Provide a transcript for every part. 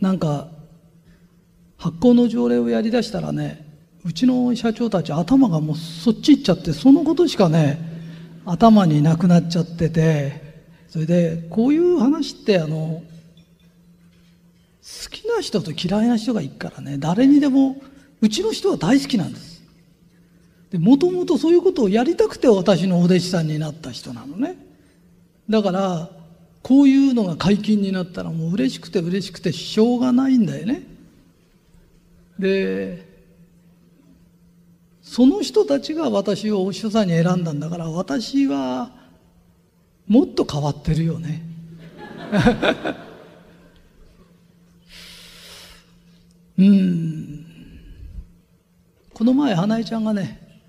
なんか発行の条例をやりだしたらねうちの社長たち頭がもうそっち行っちゃってそのことしかね頭になくなっちゃっててそれでこういう話ってあの好きな人と嫌いな人がいるからね誰にでもうちの人は大好きなんです。でもともとそういうことをやりたくて私のお弟子さんになった人なのね。だからこういうのが解禁になったらもう嬉しくて嬉しくてしょうがないんだよね。でその人たちが私をお師匠さんに選んだんだから私はもっと変わってるよね。うん。この前花江ちゃんがね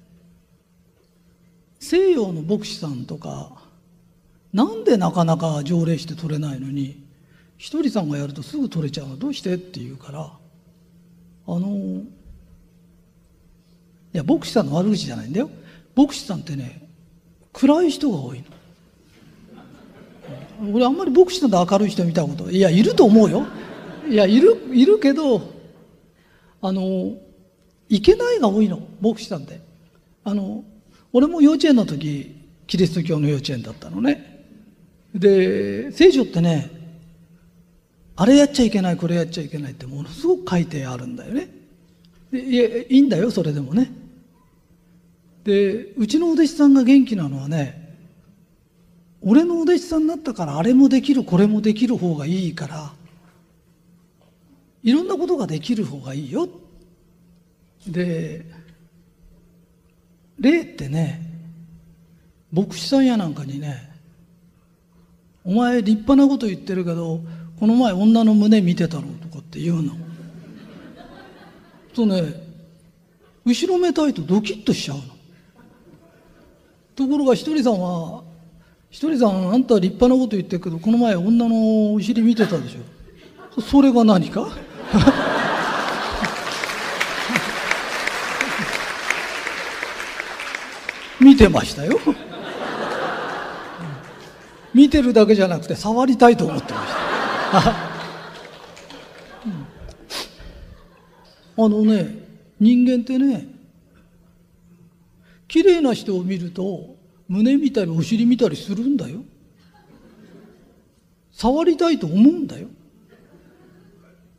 西洋の牧師さんとかなんでなかなか条例して取れないのにひとりさんがやるとすぐ取れちゃうどうして？って言うからあのいや牧師さんの悪口じゃないんだよ。牧師さんってね暗い人が多いの。俺あんまり牧師さんで明るい人見たこといやいると思うよ。いやいるいるけどあのいけないが多いの牧師さんって。あの俺も幼稚園の時キリスト教の幼稚園だったのね。で聖書ってねあれやっちゃいけないこれやっちゃいけないってものすごく書いてあるんだよね。でいやいいんだよそれでもね。でうちのお弟子さんが元気なのはね俺のお弟子さんになったからあれもできるこれもできる方がいいからいろんなことができる方がいいよ。で霊ってね牧師さんやなんかにね「お前立派なこと言ってるけどこの前女の胸見てたろ」とかって言うの。とね後ろめたいとドキッとしちゃうの。ところがひとりさんは「ひとりさんあんた立派なこと言ってるけどこの前女のお尻見てたでしょ」それが何か？見てましたよ見てるだけじゃなくて触りたいと思ってました。あのね人間ってね綺麗な人を見ると胸見たりお尻見たりするんだよ。触りたいと思うんだよ。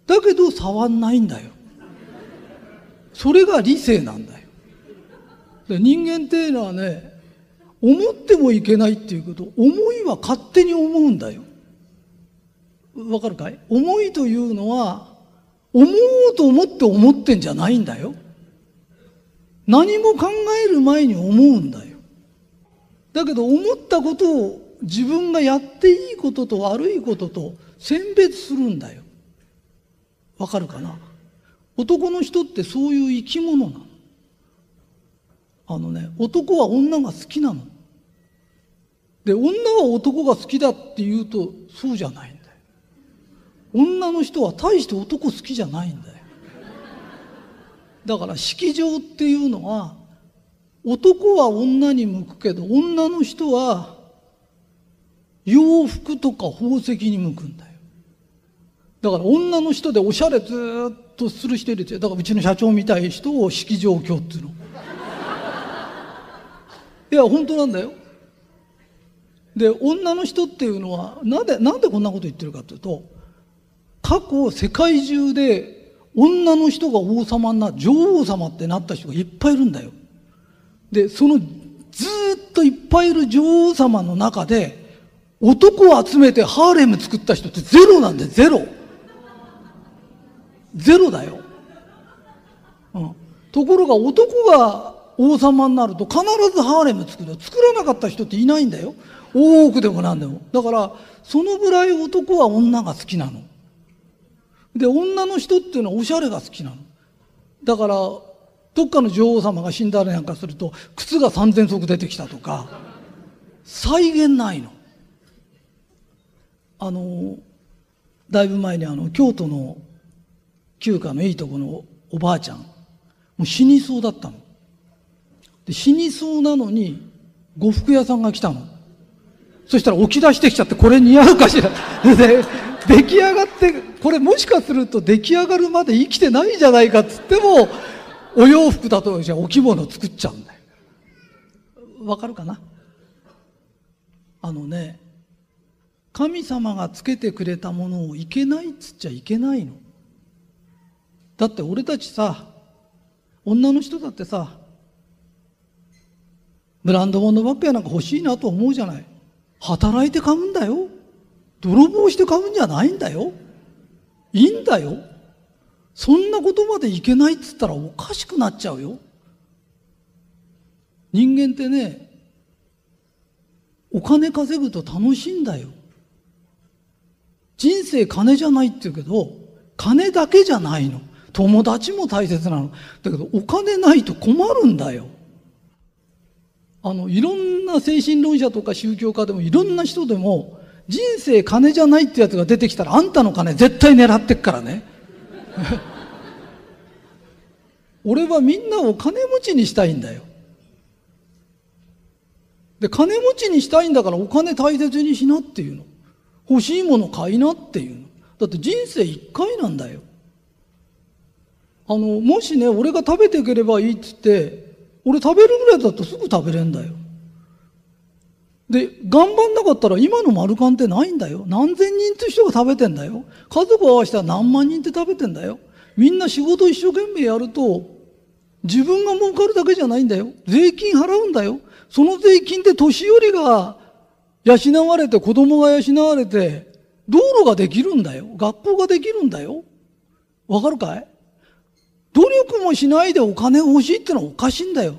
だけど触んないんだよ。それが理性なんだよ。で人間っていうのはね思ってもいけないっていうこと思いは勝手に思うんだよ。わかるかい？思いというのは思おうと思って思ってんじゃないんだよ。何も考える前に思うんだよ。だけど思ったことを自分がやっていいことと悪いことと選別するんだよ。わかるかな？男の人ってそういう生き物なの。あのね男は女が好きなの。で女は男が好きだって言うとそうじゃないんだよ。女の人は大して男好きじゃないんだよ。だから式場っていうのは男は女に向くけど女の人は洋服とか宝石に向くんだよ。だから女の人でおしゃれずっとする人いるだからうちの社長みたい人を式場教っていうの。いや本当なんだよ。で女の人っていうのはなんでなんでこんなこと言ってるかというと過去世界中で女の人が王様な女王様ってなった人がいっぱいいるんだよ。でそのずっといっぱいいる女王様の中で男を集めてハーレム作った人ってゼロなんでゼロ。ゼロだよ、うん、ところが男が王様になると必ずハーレム作る作らなかった人っていないんだよ大奥でも何でもだからそのぐらい男は女が好きなので、女の人っていうのはおしゃれが好きなの。だから、どっかの女王様が死んだりなんかすると、靴が3000足出てきたとか、再現ないの。あの、だいぶ前にあの、京都の旧家のいいとこのおばあちゃん、もう死にそうだったの。で死にそうなのに、呉服屋さんが来たの。そしたら起き出してきちゃって、これ似合うかしら。で、出来上がって、これもしかすると出来上がるまで生きてないじゃないかっつっても、お洋服だと、じゃあお着物作っちゃうんだよ。わかるかな？あのね、神様がつけてくれたものをいけないっつっちゃいけないの。だって俺たちさ、女の人だってさ、ブランド物ばっかりなんか欲しいなと思うじゃない。働いて買うんだよ。泥棒して買うんじゃないんだよ。いいんだよ。そんなことまでいけないっつったらおかしくなっちゃうよ。人間ってね、お金稼ぐと楽しいんだよ。人生金じゃないって言うけど、金だけじゃないの。友達も大切なの。だけどお金ないと困るんだよ。あの、いろんな精神論者とか宗教家でもいろんな人でも、人生金じゃないってやつが出てきたらあんたの金絶対狙ってっからね。俺はみんなを金持ちにしたいんだよ。で、金持ちにしたいんだからお金大切にしなっていうの。欲しいもの買いなっていうの。だって人生一回なんだよ。あの、もしね、俺が食べていければいいっつって、俺食べるぐらいだとすぐ食べれんだよ。で、頑張んなかったら今の丸ンってないんだよ。何千人って人が食べてんだよ。家族合わせたら何万人って食べてんだよ。みんな仕事一生懸命やると、自分が儲かるだけじゃないんだよ。税金払うんだよ。その税金で年寄りが養われて、子供が養われて、道路ができるんだよ。学校ができるんだよ。わかるかい？努力もしないでお金欲しいってのはおかしいんだよ。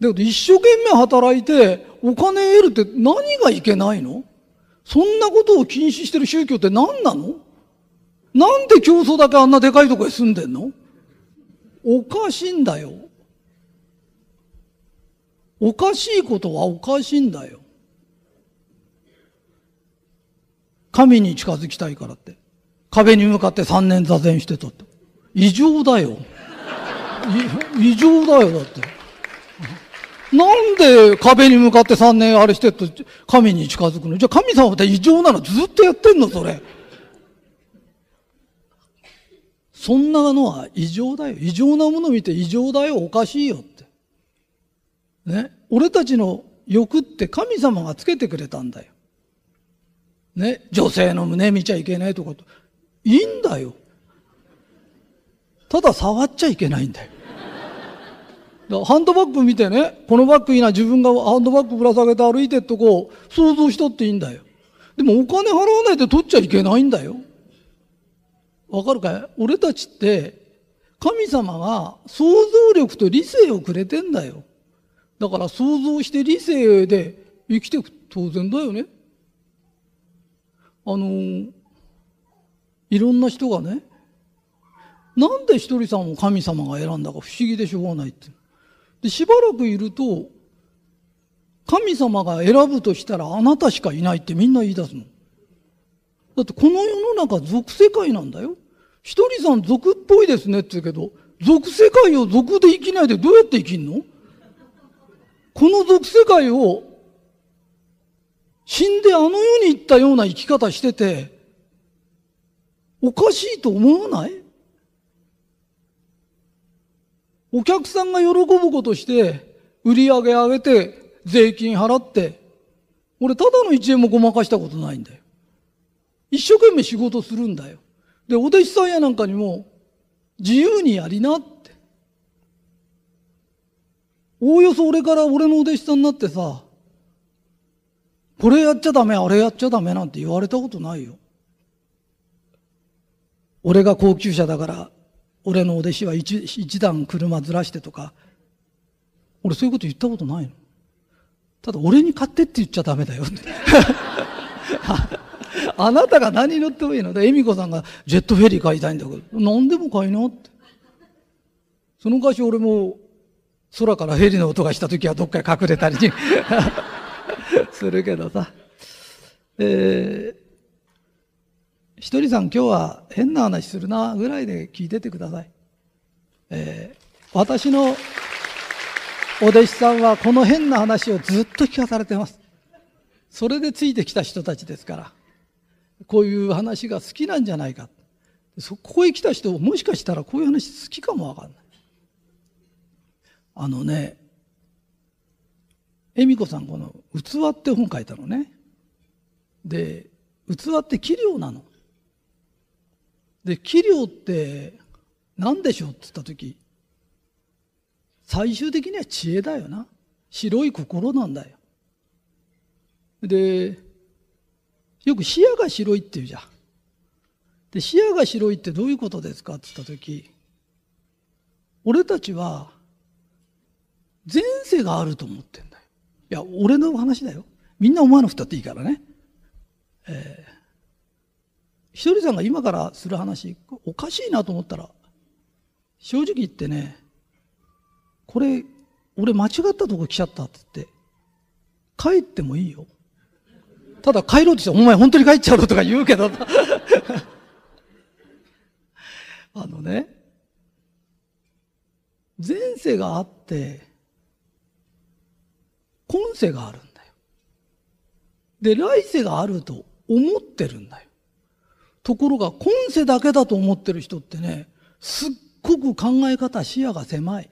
だけど一生懸命働いてお金得るって何がいけないの？そんなことを禁止してる宗教って何なの？なんで競争だけあんなでかいとこへ住んでんの？おかしいんだよ。おかしいことはおかしいんだよ。神に近づきたいからって。壁に向かって三年座禅してたって。異常だよ。異常だよ、だって。なんで壁に向かって3年あれしてると神に近づくの？じゃあ神様って異常なの？ずっとやってんのそれ。そんなのは異常だよ。異常なもの見て異常だよ、おかしいよって。ね？俺たちの欲って神様がつけてくれたんだよ。ね？女性の胸見ちゃいけないとかと。いいんだよ。ただ触っちゃいけないんだよ。ハンドバッグ見てね、このバッグいいな、自分がハンドバッグぶら下げて歩いてっとこう、想像しとっていいんだよ。でもお金払わないで取っちゃいけないんだよ。わかるかい？俺たちって、神様が想像力と理性をくれてんだよ。だから想像して理性で生きていく当然だよね。あのいろんな人がね、なんでひとりさんを神様が選んだか不思議でしょうがないって。で、しばらくいると、神様が選ぶとしたらあなたしかいないってみんな言い出すの。だってこの世の中俗世界なんだよ。ひとりさん俗っぽいですねって言うけど、俗世界を俗で生きないでどうやって生きんの？この俗世界を死んであの世に行ったような生き方してて、おかしいと思わない？お客さんが喜ぶことして、売り上げ上げて、税金払って、俺ただの一円もごまかしたことないんだよ。一生懸命仕事するんだよ。で、お弟子さんやなんかにも、自由にやりなって。おおよそ俺から俺のお弟子さんになってさ、これやっちゃダメ、あれやっちゃダメなんて言われたことないよ。俺が高級車だから俺のお弟子は一一段車ずらしてとか、俺そういうこと言ったことないの。ただ俺に買ってって言っちゃダメだよって。あなたが何乗ってもいいので、恵美子さんがジェットフェリー買いたいんだけど、何でも買いなって。その昔俺も空からヘリの音がした時はどっかに隠れたり するけどさ。えー、ひとりさん今日は変な話するなぐらいで聞いててください。えー、私のお弟子さんはこの変な話をずっと聞かされてます。それでついてきた人たちですから、こういう話が好きなんじゃないか。そこへ来た人、もしかしたらこういう話好きかもわかんない。あのね、恵美子さんこの「器」って本書いたのね。で、器って器量なの。で、器量って何でしょうって言った時、最終的には知恵だよな。白い心なんだよ。で、よく視野が白いって言うじゃん。で、視野が白いってどういうことですかって言った時、俺たちは前世があると思ってんだよ。いや、俺の話だよ。みんな思わなくたっていいからね。えー、ひとりさんが今からする話、おかしいなと思ったら、正直言ってね、これ、俺間違ったとこ来ちゃったって言って、帰ってもいいよ。ただ帰ろうとして、お前本当に帰っちゃうのとか言うけど、あのね、前世があって、今世があるんだよ。で、来世があると思ってるんだよ。ところが、今世だけだと思ってる人ってね、すっごく考え方、視野が狭い。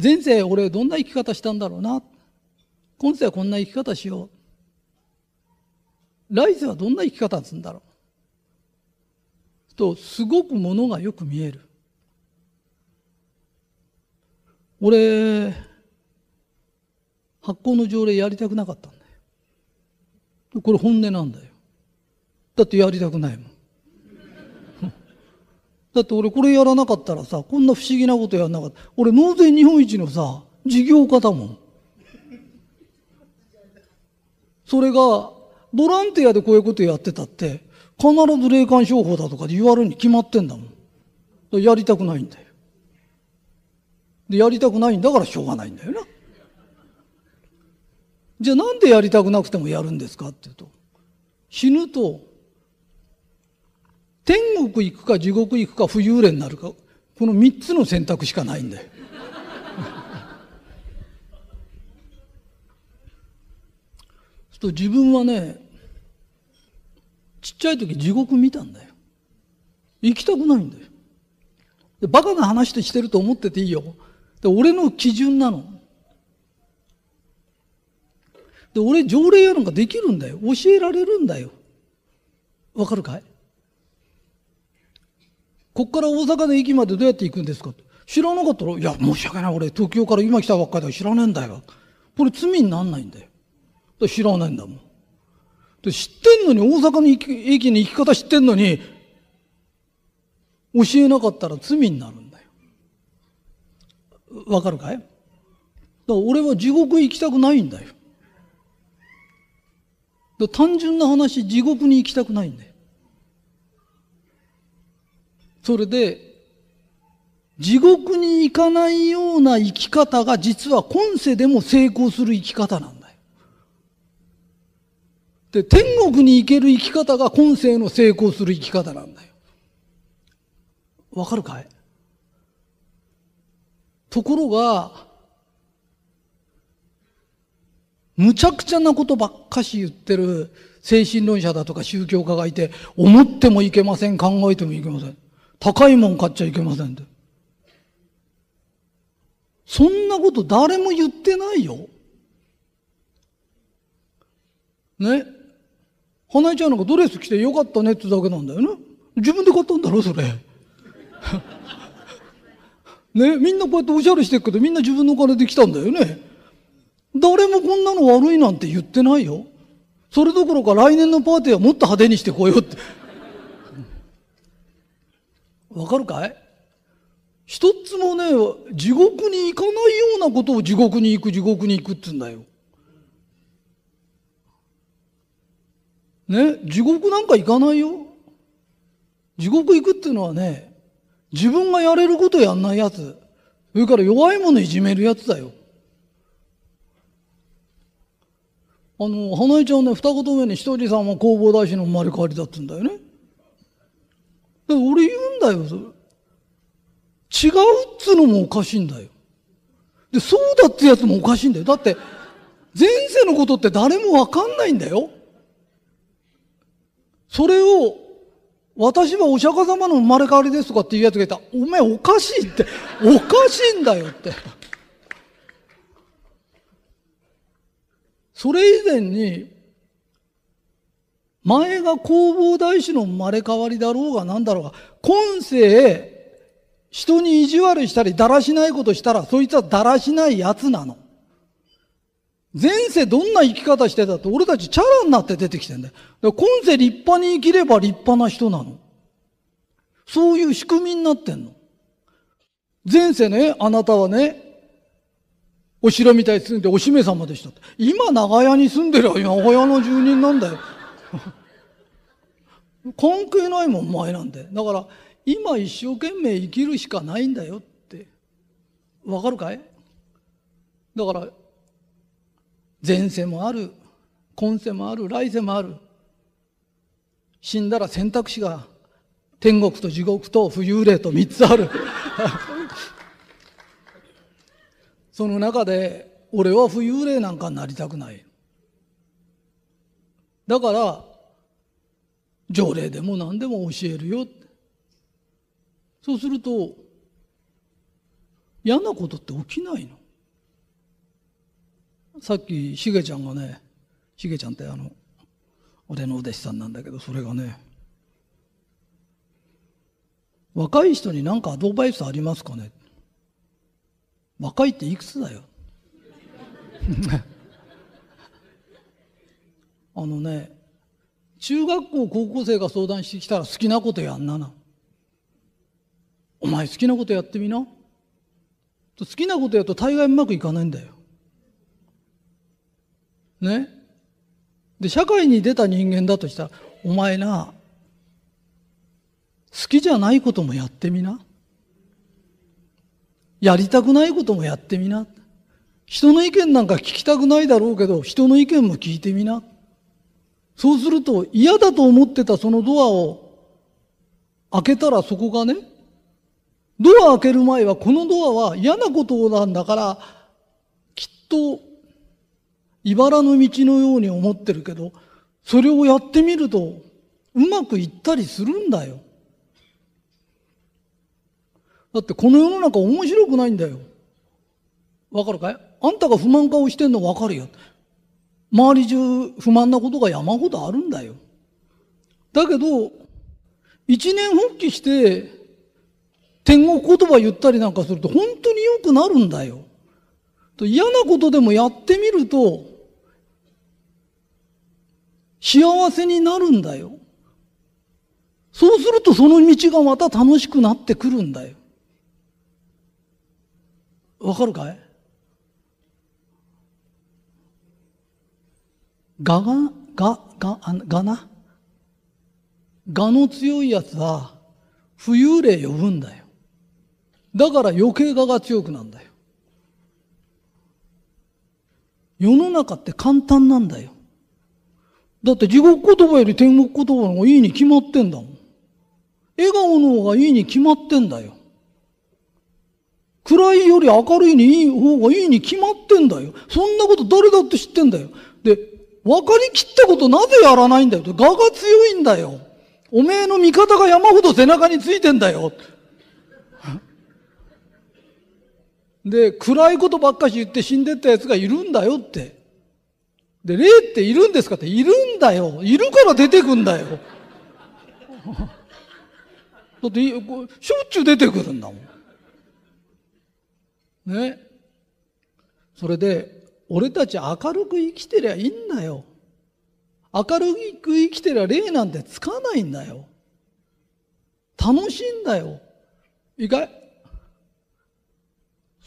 前世俺どんな生き方したんだろうな。今世はこんな生き方しよう。来世はどんな生き方するんだろう。と、すごくものがよく見える。俺、発行の条例やりたくなかった。これ本音なんだよ。だってやりたくないもん。だって俺これやらなかったらさ、こんな不思議なことやらなかった。俺納税日本一のさ、事業家だもん。それが、ボランティアでこういうことやってたって、必ず霊感商法だとかで言われるに決まってんだもん。やりたくないんだよ。で、やりたくないんだからしょうがないんだよな。じゃあなんでやりたくなくてもやるんですかって言うと、死ぬと天国行くか地獄行くか浮遊霊になるか、この三つの選択しかないんだよ。と自分はね、ちっちゃい時地獄見たんだよ。行きたくないんだよ。でバカな話でしてると思ってていいよ。で俺の基準なの。で俺条例やなんかできるんだよ。教えられるんだよ。わかるかい？こっから大阪の駅までどうやって行くんですか？知らなかったら、いや、申し訳ない、俺、東京から今来たばっかりだ知らねえんだよ。これ罪になんないんだよだ。知らないんだもん。で知ってんのに、大阪の駅に行き方知ってんのに、教えなかったら罪になるんだよ。わかるかい？だから俺は地獄行きたくないんだよ。だ単純な話、地獄に行きたくないんだよ。それで、地獄に行かないような生き方が実は今世でも成功する生き方なんだよ。で、天国に行ける生き方が今世の成功する生き方なんだよ。わかるかい？ところが、むちゃくちゃなことばっかし言ってる精神論者だとか宗教家がいて、思ってもいけません、考えてもいけません。高いもん買っちゃいけませんって。そんなこと誰も言ってないよ。ね？花江ちゃんなんかドレス着てよかったねってだけなんだよね。自分で買ったんだろ、それ。ね？みんなこうやっておしゃれしてるけど、みんな自分のお金で来たんだよね。誰もこんなの悪いなんて言ってないよ。それどころか来年のパーティーはもっと派手にしてこようって。わかるかい？一つもね、地獄に行かないようなことを地獄に行く、地獄に行くって言うんだよ。ね、地獄なんか行かないよ。地獄行くっていうのはね、自分がやれることやんないやつ。それから弱いものいじめるやつだよ。あの、花江ちゃんね、二言目に一人さんは弘法大師の生まれ変わりだって言うんだよね。で俺言うんだよ、それ。違うっつうのもおかしいんだよ。で、そうだってやつもおかしいんだよ。だって、前世のことって誰もわかんないんだよ。それを、私はお釈迦様の生まれ変わりですとかっていうやつがいたら、お前おかしいって、おかしいんだよって。それ以前に、前が弘法大師の生まれ変わりだろうが何だろうが、今世、人に意地悪したりだらしないことしたら、そいつはだらしない奴なの。前世どんな生き方してたって俺たちチャラになって出てきてんだよ。だ今世立派に生きれば立派な人なの。そういう仕組みになってんの。前世ね、あなたはね、お城みたいに住んでお姫様でしたって。今長屋に住んでる長屋の住人なんだよ。関係ないもん、前なんで。だから、今一生懸命生きるしかないんだよって。わかるかい？だから、前世もある、今世もある、来世もある。死んだら選択肢が天国と地獄と浮遊霊と三つある。その中で、俺は浮遊霊なんかになりたくない。だから、条例でも何でも教えるよ。そうすると、嫌なことって起きないの。さっき、しげちゃんがね、しげちゃんってあの、俺のお弟子さんなんだけど、それがね、若い人に何かアドバイスありますかね若いっていくつだよ？あのね、中学校、高校生が相談してきたら好きなことやんなな。お前好きなことやってみな。好きなことやると大概うまくいかないんだよ。ね？で、社会に出た人間だとしたら、お前な、好きじゃないこともやってみな。やりたくないこともやってみな。人の意見なんか聞きたくないだろうけど、人の意見も聞いてみな。そうすると嫌だと思ってたそのドアを開けたらそこがね、ドア開ける前はこのドアは嫌なことなんだから、きっと、茨の道のように思ってるけど、それをやってみると、うまくいったりするんだよ。だってこの世の中面白くないんだよ。わかるかい？あんたが不満顔してんのわかるよ。周り中不満なことが山ほどあるんだよ。だけど、一年発起して天国言葉言ったりなんかすると本当に良くなるんだよ。嫌なことでもやってみると、幸せになるんだよ。そうするとその道がまた楽しくなってくるんだよ。わかるかい？がが、が、が、がな？がの強いやつは、浮遊霊呼ぶんだよ。だから余計我が強くなんだよ。世の中って簡単なんだよ。だって地獄言葉より天国言葉の方がいいに決まってんだもん。笑顔の方がいいに決まってんだよ。暗いより明るいにいい方がいいに決まってんだよ。そんなこと誰だって知ってんだよ。で、分かりきったことなぜやらないんだよと。我が強いんだよ。おめえの味方が山ほど背中についてんだよ。で、暗いことばっかし言って死んでった奴がいるんだよって。で、霊っているんですかって、いるんだよ。いるから出てくんだよ。だって、しょっちゅう出てくるんだもん。ね。それで、俺たち明るく生きてりゃいいんだよ。明るく生きてりゃ霊なんてつかないんだよ。楽しいんだよ。いいかい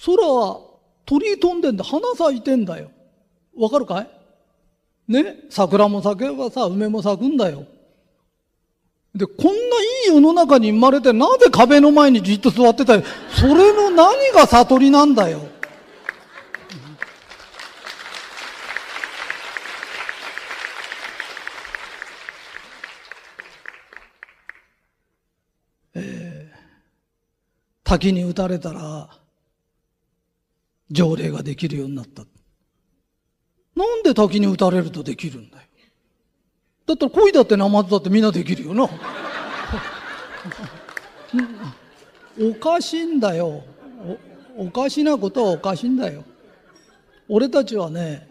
空は鳥飛んでんだ。花咲いてんだよ。わかるかい？ね、桜も咲けばさ、梅も咲くんだよ。で、こんないい世の中に生まれて、なぜ壁の前にじっと座ってた？よ。それの何が悟りなんだよ。えー、滝に打たれたら、条例ができるようになった。なんで滝に打たれるとできるんだよ。だったら恋だってナマズだってみんなできるよな。おかしいんだよお。おかしなことはおかしいんだよ。俺たちはね、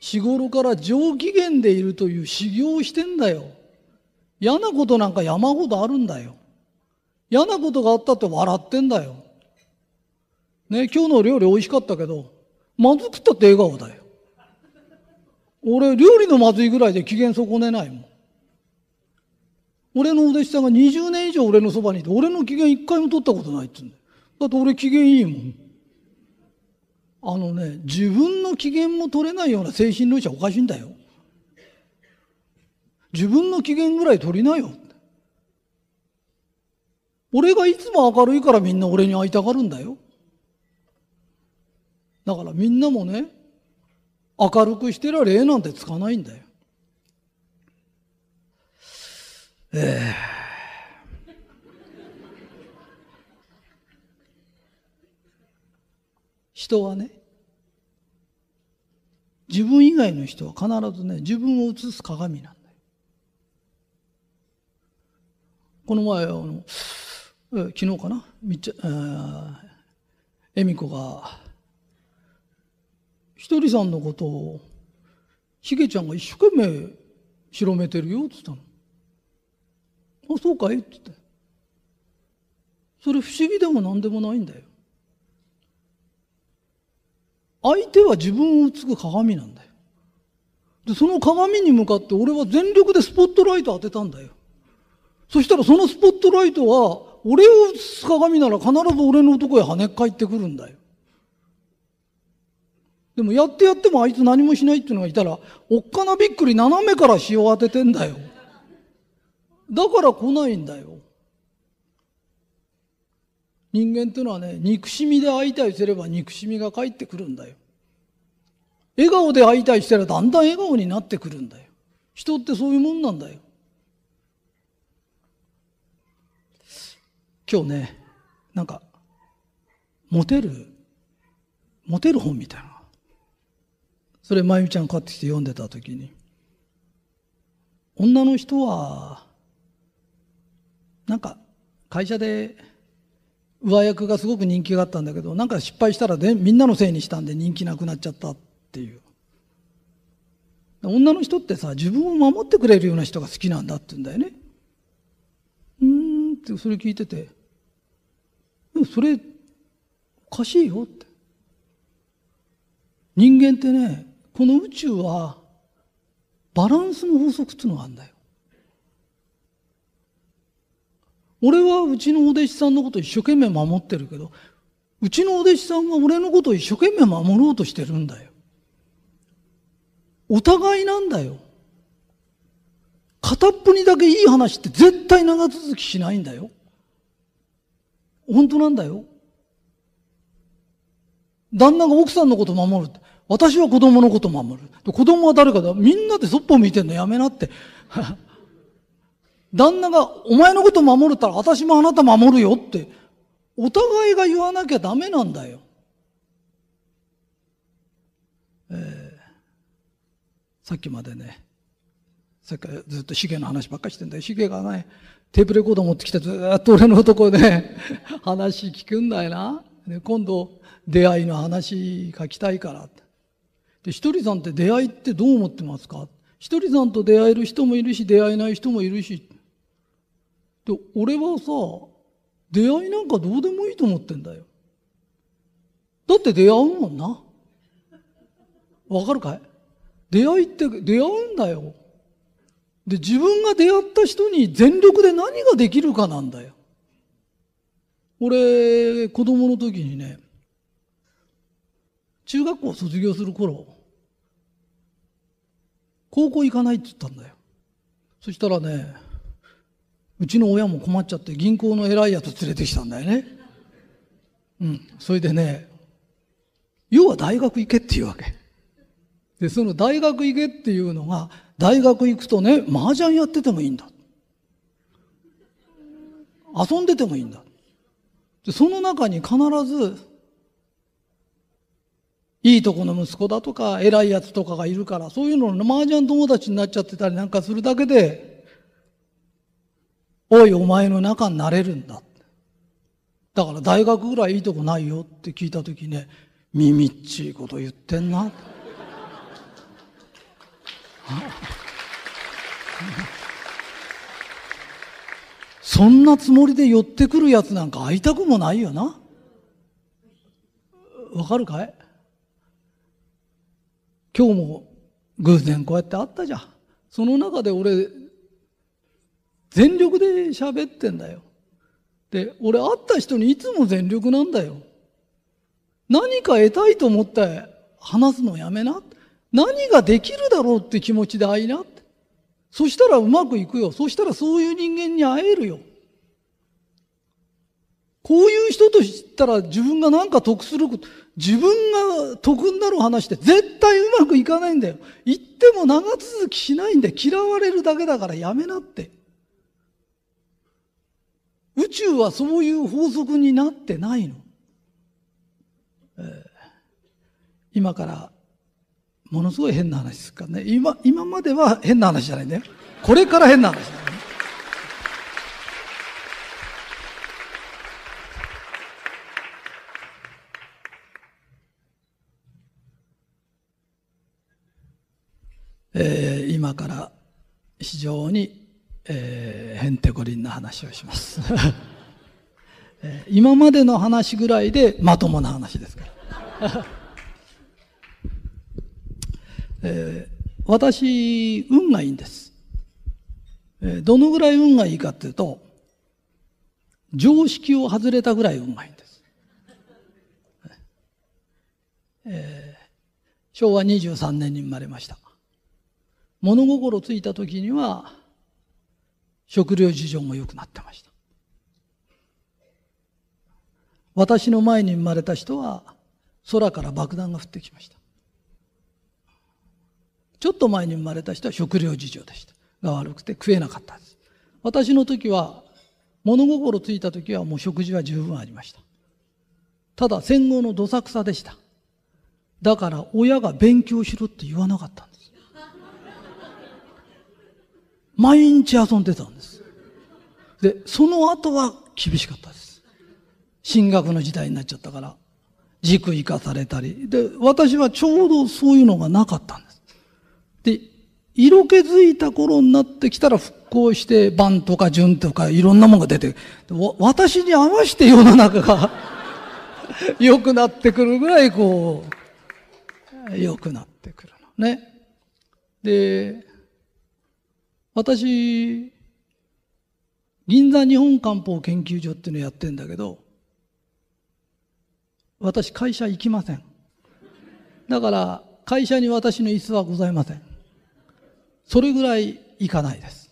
日頃から上機嫌でいるという修行をしてんだよ。嫌なことなんか山ほどあるんだよ。嫌なことがあったって笑ってんだよ。ね、今日の料理美味しかったけど、まずくったって笑顔だよ。俺、料理のまずいぐらいで機嫌損ねないもん。俺のお弟子さんが20年以上俺のそばにいて、俺の機嫌一回も取ったことないって言うんだよ。だって俺機嫌いいもん。あのね、自分の機嫌も取れないような精神論者おかしいんだよ。自分の機嫌ぐらい取りなよ。俺がいつも明るいからみんな俺に会いたがるんだよ。だからみんなもね、明るくしてら礼なんてつかないんだよ。えー、人はね、自分以外の人は必ずね、自分を映す鏡なんだよ。この前、あの、昨日かな、みっちゃ、恵美子が、ひとりさんのことを、しげちゃんが一生懸命広めてるよって言ったの。あ、そうかい？って言って。それ不思議でも何でもないんだよ。相手は自分を映す鏡なんだよ。で、その鏡に向かって俺は全力でスポットライト当てたんだよ。そしたらそのスポットライトは、俺を映す鏡なら必ず俺の男へ跳ね返ってくるんだよ。でもやってやってもあいつ何もしないっていうのがいたら、おっかなびっくり斜めから塩当ててんだよ。だから来ないんだよ。人間っていうのはね、憎しみで会いたいすれば憎しみが返ってくるんだよ。笑顔で会いたいしたらだんだん笑顔になってくるんだよ。人ってそういうもんなんだよ。今日ね、なんか、モテる、モテる本みたいな。それ、まゆみちゃん買ってきて読んでた時に、女の人は、なんか、会社で、上役がすごく人気があったんだけど、なんか失敗したらでみんなのせいにしたんで人気なくなっちゃったっていう。女の人ってさ、自分を守ってくれるような人が好きなんだって言うんだよね。うーんってそれ聞いてて、でもそれ、おかしいよって。人間ってね、この宇宙はバランスの法則っていうのがあるんだよ。俺はうちのお弟子さんのこと一生懸命守ってるけど、うちのお弟子さんは俺のことを一生懸命守ろうとしてるんだよ。お互いなんだよ。片っぽにだけいい話って絶対長続きしないんだよ。本当なんだよ。旦那が奥さんのこと守るって。私は子供のこと守る。子供は誰かだ。みんなでそっぽ見てんのやめなって。旦那がお前のこと守るったら私もあなた守るよって、お互いが言わなきゃダメなんだよ。えー、さっきまでね、さっきからずっとシゲの話ばっかりしてんだよ。シゲがね、テープレコード持ってきてずっと俺のとこで、話聞くんだよな。今度出会いの話書きたいからって。で、ひとりさんって出会いってどう思ってますか？ひとりさんと出会える人もいるし、出会えない人もいるし。で、俺はさ、出会いなんかどうでもいいと思ってんだよ。だって出会うもんな。わかるかい？出会いって出会うんだよ。で、自分が出会った人に全力で何ができるかなんだよ。俺、子供の時にね、中学校卒業する頃、高校行かないって言ったんだよ。そしたらね、うちの親も困っちゃって銀行の偉いやつ連れてきたんだよね。うん。それでね、要は大学行けっていうわけ。で、その大学行けっていうのが、大学行くとね、麻雀やっててもいいんだ。遊んでてもいいんだ。でその中に必ず、いいとこの息子だとか、偉いやつとかがいるから、そういうのの麻雀友達になっちゃってたりなんかするだけで、おい、お前の中になれるんだ。だから大学ぐらいいいとこないよって聞いたときね、耳っちいこと言ってんな。そんなつもりで寄ってくるやつなんか会いたくもないよな。わかるかい？今日も偶然こうやって会ったじゃん。その中で俺、全力で喋ってんだよ。で、俺会った人にいつも全力なんだよ。何か得たいと思って話すのやめな。何ができるだろうって気持ちで会いな。そしたらうまくいくよ。そしたらそういう人間に会えるよ。こういう人と知ったら自分が何か得すること、自分が得になる話って絶対うまくいかないんだよ。言っても長続きしないんで嫌われるだけだからやめなって。宇宙はそういう法則になってないの。えー、今からものすごい変な話ですからね。今、今までは変な話じゃないんだよ。これから変な話だよね。えー、今から非常に、えー、へんてこりんな話をします、えー、今までの話ぐらいでまともな話ですから えー、私、運がいいんです。えー、どのぐらい運がいいかっていうと、常識を外れたぐらい運がいいんです。えー、昭和23年に生まれました。物心ついた時には、食料事情も良くなってました。私の前に生まれた人は、空から爆弾が降ってきました。ちょっと前に生まれた人は食料事情でした。が悪くて食えなかったです。私の時は、物心ついた時はもう食事は十分ありました。ただ戦後のどさくさでした。だから親が勉強しろって言わなかったんです。毎日遊んでたんです。で、その後は厳しかったです。進学の時代になっちゃったから、塾行かされたり。で、私はちょうどそういうのがなかったんです。で、色気づいた頃になってきたら復興して、番とか順とかいろんなものが出て、私に合わせて世の中が 良くなってくるぐらいこう、良くなってくるのね。で、私、銀座日本漢方研究所っていうのやってんだけど、私会社行きません。だから、会社に私の椅子はございません。それぐらいいかないです。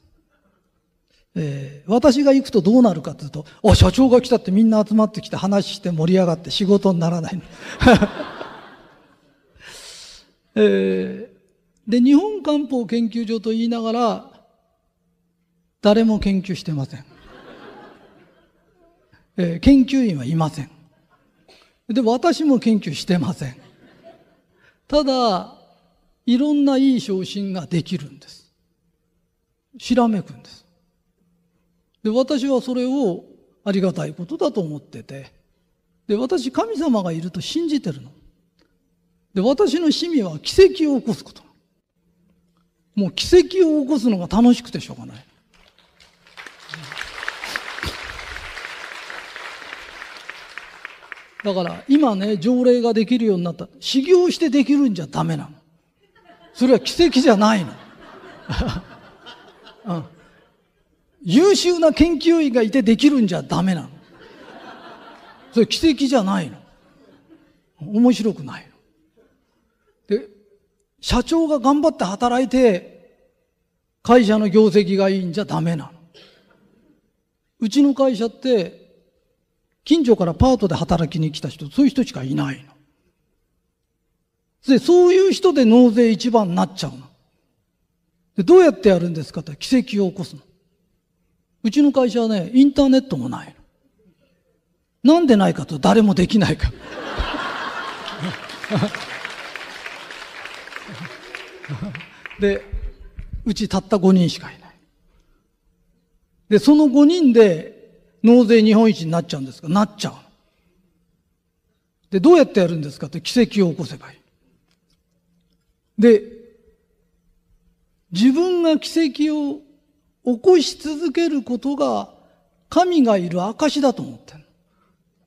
えー、私が行くとどうなるかというと、あ、社長が来たってみんな集まってきて話して盛り上がって仕事にならない。えー、で、日本漢方研究所と言いながら、誰も研究してません。えー、研究員はいません。で、私も研究してません。ただ、いろんないい昇進ができるんです。ひらめくんです。で、私はそれをありがたいことだと思ってて、で、私神様がいると信じてるの。で、私の趣味は奇跡を起こすこと。もう奇跡を起こすのが楽しくてしょうがない。だから今ね、条例ができるようになった。修行してできるんじゃダメなの。それは奇跡じゃないの。うん、優秀な研究員がいてできるんじゃダメなの。それ奇跡じゃないの。面白くないの。で、社長が頑張って働いて、会社の業績がいいんじゃダメなの。うちの会社って、近所からパートで働きに来た人、そういう人しかいないの。で、そういう人で納税一番になっちゃうの。で、どうやってやるんですかって奇跡を起こすの。うちの会社はね、インターネットもないの。なんでないかと誰もできないから。で、うちたった5人しかいない。で、その5人で納税日本一になっちゃうんですか？なっちゃう。で、どうやってやるんですかって奇跡を起こせばいい。で、自分が奇跡を起こし続けることが神がいる証だと思ってる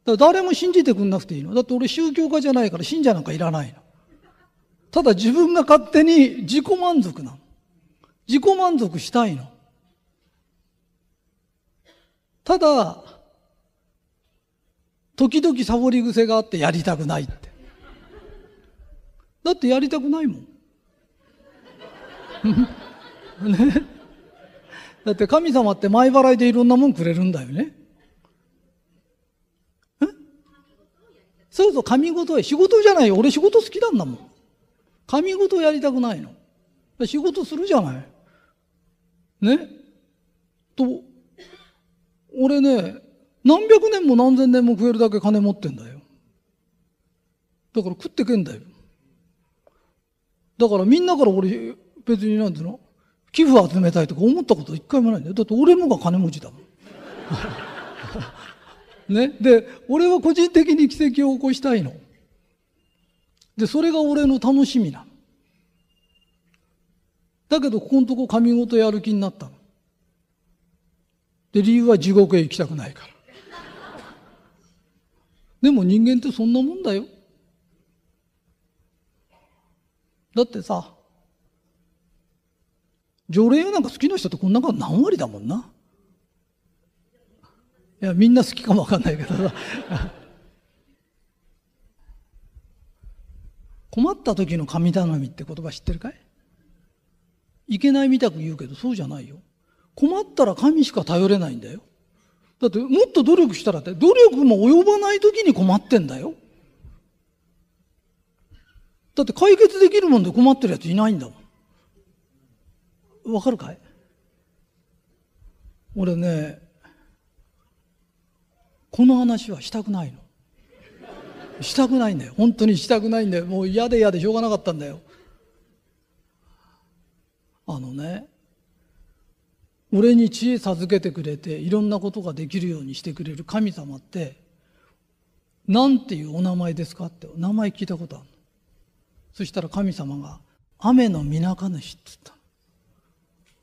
だ誰も信じてくんなくていいの。だって俺宗教家じゃないから信者なんかいらないの。ただ自分が勝手に自己満足なの。自己満足したいの。ただ、時々サボり癖があってやりたくないって。だってやりたくないもん。ね。だって神様って前払いでいろんなもんくれるんだよね。え？そうそう、神事へ。仕事じゃないよ。俺仕事好きなんだもん。神事やりたくないの。仕事するじゃない。ね？と、俺ね、何百年も何千年も食えるだけ金持ってんだよ。だから食ってけんだよ。だからみんなから俺、別になんていうの寄付集めたいとか思ったこと一回もないんだよ。だって俺のが金持ちだもん。ね？で、俺は個人的に奇跡を起こしたいの。で、それが俺の楽しみなの。だけど、ここのとこ神事やる気になったの。で、理由は地獄へ行きたくないから。でも人間ってそんなもんだよ。だってさ、条例なんか好きな人ってこんなこと何割だもんな。いや、みんな好きかもわかんないけどさ。困った時の神頼みって言葉知ってるかい？いけないみたく言うけどそうじゃないよ。困ったら神しか頼れないんだよ。だってもっと努力したらって努力も及ばない時に困ってんだよ。だって解決できるもんで困ってるやついないんだもん。わかるかい？俺ね、この話はしたくないの。したくないんだよ。本当にしたくないんだよ。もう嫌で嫌でしょうがなかったんだよ。あのね、俺に知恵授けてくれていろんなことができるようにしてくれる神様って何ていうお名前ですかって名前聞いたことあるの。そしたら神様が雨のみなか主って言った。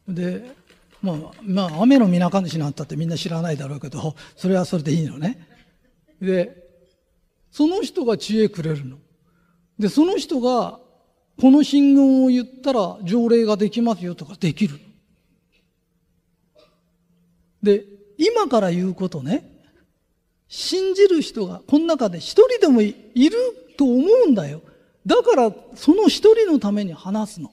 で、まあ、まあ、雨のみなか主なんたってみんな知らないだろうけど、それはそれでいいのね。で、その人が知恵くれるの。で、その人が、この信言を言ったら条例ができますよとかできる。で、今から言うことね、信じる人がこの中で一人でもいると思うんだよ。だからその一人のために話すの。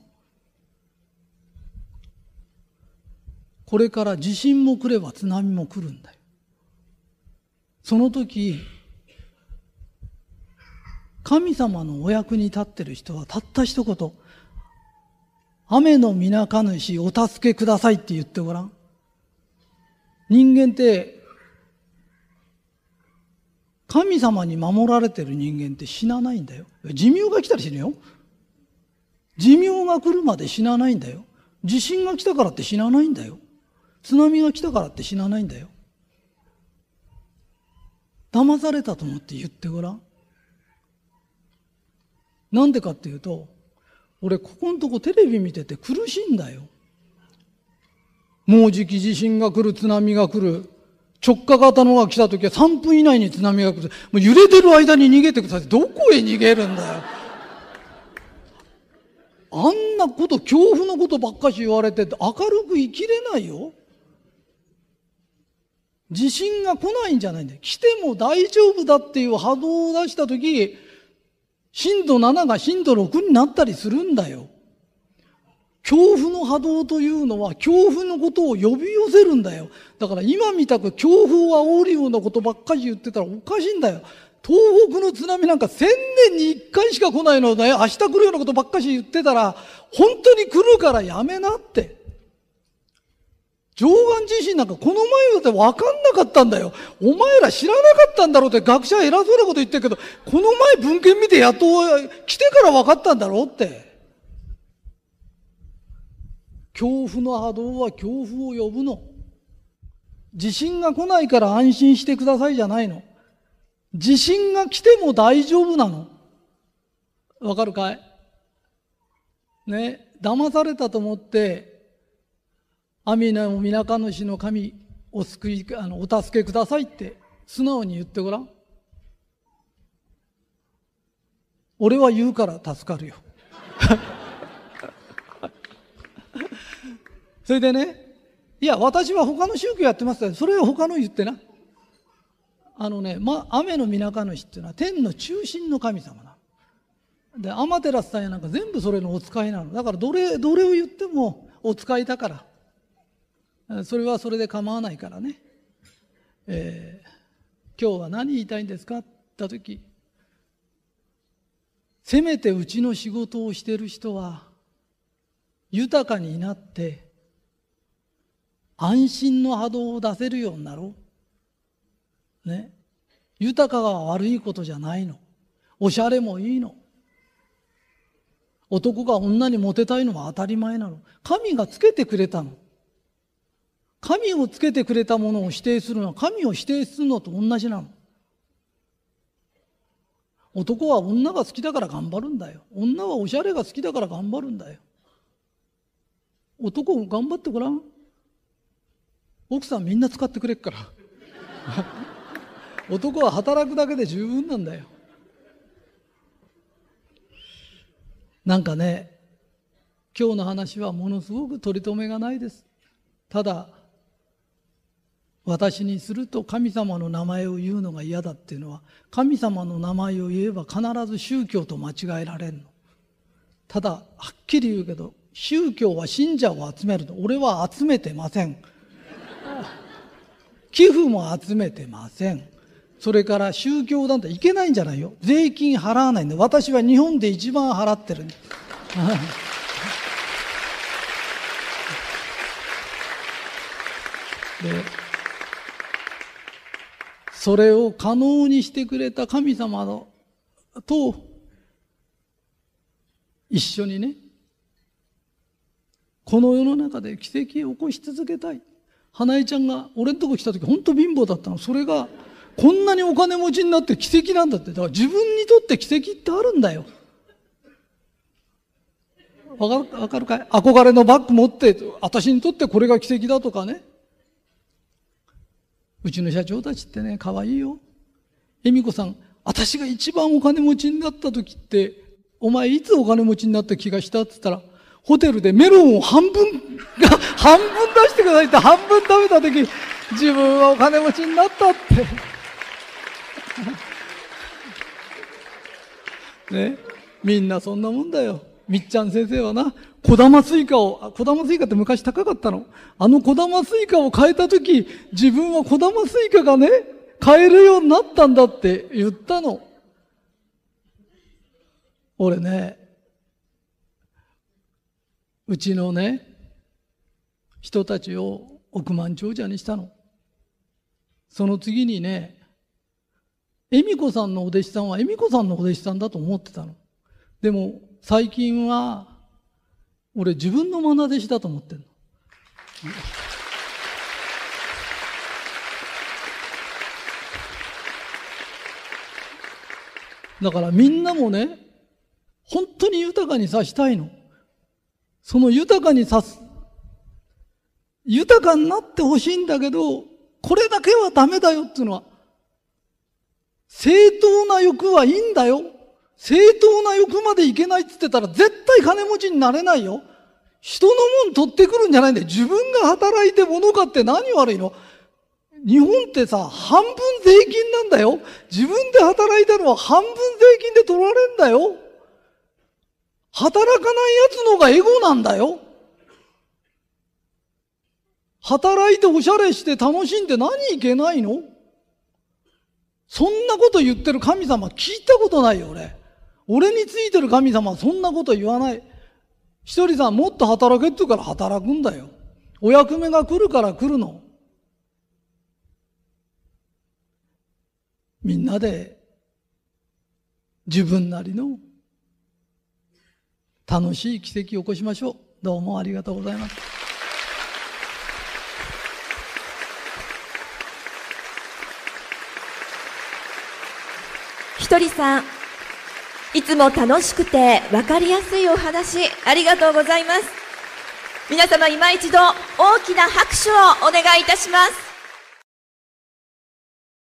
これから地震も来れば津波も来るんだよ。その時、神様のお役に立ってる人はたった一言、雨の皆か主お助けくださいって言ってごらん。人間って、神様に守られてる人間って死なないんだよ。寿命が来たら死ぬよ。寿命が来るまで死なないんだよ。地震が来たからって死なないんだよ。津波が来たからって死なないんだよ。騙されたと思って言ってごらん。なんでかっていうと、俺ここのとこテレビ見てて苦しいんだよ。もうじき地震が来る、津波が来る。直下型のが来た時は3分以内に津波が来る。もう揺れてる間に逃げてください。どこへ逃げるんだよ。あんなこと、恐怖のことばっかし言われて明るく生きれないよ。地震が来ないんじゃないんだよ。来ても大丈夫だっていう波動を出した時、震度7が震度6になったりするんだよ。恐怖の波動というのは恐怖のことを呼び寄せるんだよ。だから今みたく恐怖を煽るようなことばっかり言ってたらおかしいんだよ。東北の津波なんか千年に一回しか来ないので、明日来るようなことばっかし言ってたら、本当に来るからやめなって。上岸地震なんかこの前だって分かんなかったんだよ。お前ら知らなかったんだろうって学者偉そうなこと言ってるけど、この前文献見てやっと来てから分かったんだろうって。恐怖の波動は恐怖を呼ぶの。地震が来ないから安心してくださいじゃないの。地震が来ても大丈夫なの。わかるかい？ね、騙されたと思って、阿弥陀皆か主の神、お救い、あの、お助けくださいって素直に言ってごらん。俺は言うから助かるよ。それでね、いや、私は他の宗教やってますから、それは他の言ってな。あのね、ま、雨の皆か主っていうのは天の中心の神様な。で、アマテラスさんやなんか全部それのお使いなの。だからどれ、どれを言ってもお使いだから。それはそれで構わないからね、えー、今日は何言いたいんですかって言った時せめてうちの仕事をしてる人は豊かになって安心の波動を出せるようになろう。ね。豊かが悪いことじゃないの。おしゃれもいいの。男が女にモテたいのは当たり前なの。神がつけてくれたの。神をつけてくれたものを否定するのは神を否定するのと同じなの。男は女が好きだから頑張るんだよ。女はおしゃれが好きだから頑張るんだよ。男頑張ってごらん。奥さんみんな使ってくれっから。男は働くだけで十分なんだよ。なんかね、今日の話はものすごく取り留めがないです。ただ、私にすると神様の名前を言うのが嫌だっていうのは神様の名前を言えば必ず宗教と間違えられるのただはっきり言うけど宗教は信者を集めるの俺は集めてません寄付も集めてません。それから宗教団体いけないんじゃないよ。税金払わないんで私は日本で一番払ってるん ででそれを可能にしてくれた神様のと一緒にねこの世の中で奇跡を起こし続けたい。花江ちゃんが俺のとこ来た時本当貧乏だったの。それがこんなにお金持ちになって奇跡なんだって。だから自分にとって奇跡ってあるんだよ。わかるわかるかい？憧れのバッグ持って私にとってこれが奇跡だとかね。うちの社長たちってね、可愛いよ。恵美子さん、私が一番お金持ちになった時って、お前いつお金持ちになった気がした？って言ったら、ホテルでメロンを半分が、半分出してくださいって半分食べた時、自分はお金持ちになったって。ね。みんなそんなもんだよ。みっちゃん先生はな、小玉スイカを、小玉スイカって昔高かったの？あの小玉スイカを買えたとき、自分は小玉スイカがね、買えるようになったんだって言ったの。俺ね、うちのね、人たちを億万長者にしたの。その次にね、恵美子さんのお弟子さんは恵美子さんのお弟子さんだと思ってたの。でも最近は俺自分の愛弟子だと思ってるの。だからみんなもね、本当に豊かにさしたいの。その豊かにさす。豊かになってほしいんだけど、これだけはダメだよっていうのは、正当な欲はいいんだよ。正当な欲までいけないって言ってたら絶対金持ちになれないよ。人のもん取ってくるんじゃないんだよ。自分が働いて物買って何悪いの日本ってさ、半分税金なんだよ。自分で働いたのは半分税金で取られんだよ。働かない奴の方がエゴなんだよ。働いておしゃれして楽しんで何いけないの？そんなこと言ってる神様聞いたことないよ、俺。俺についてる神様はそんなこと言わない。ひとりさんもっと働けって言うから働くんだよ。お役目が来るから来るの。みんなで自分なりの楽しい奇跡を起こしましょう。どうもありがとうございます。ひとりさん、いつも楽しくて分かりやすいお話ありがとうございます。皆様今一度大きな拍手をお願いいたします。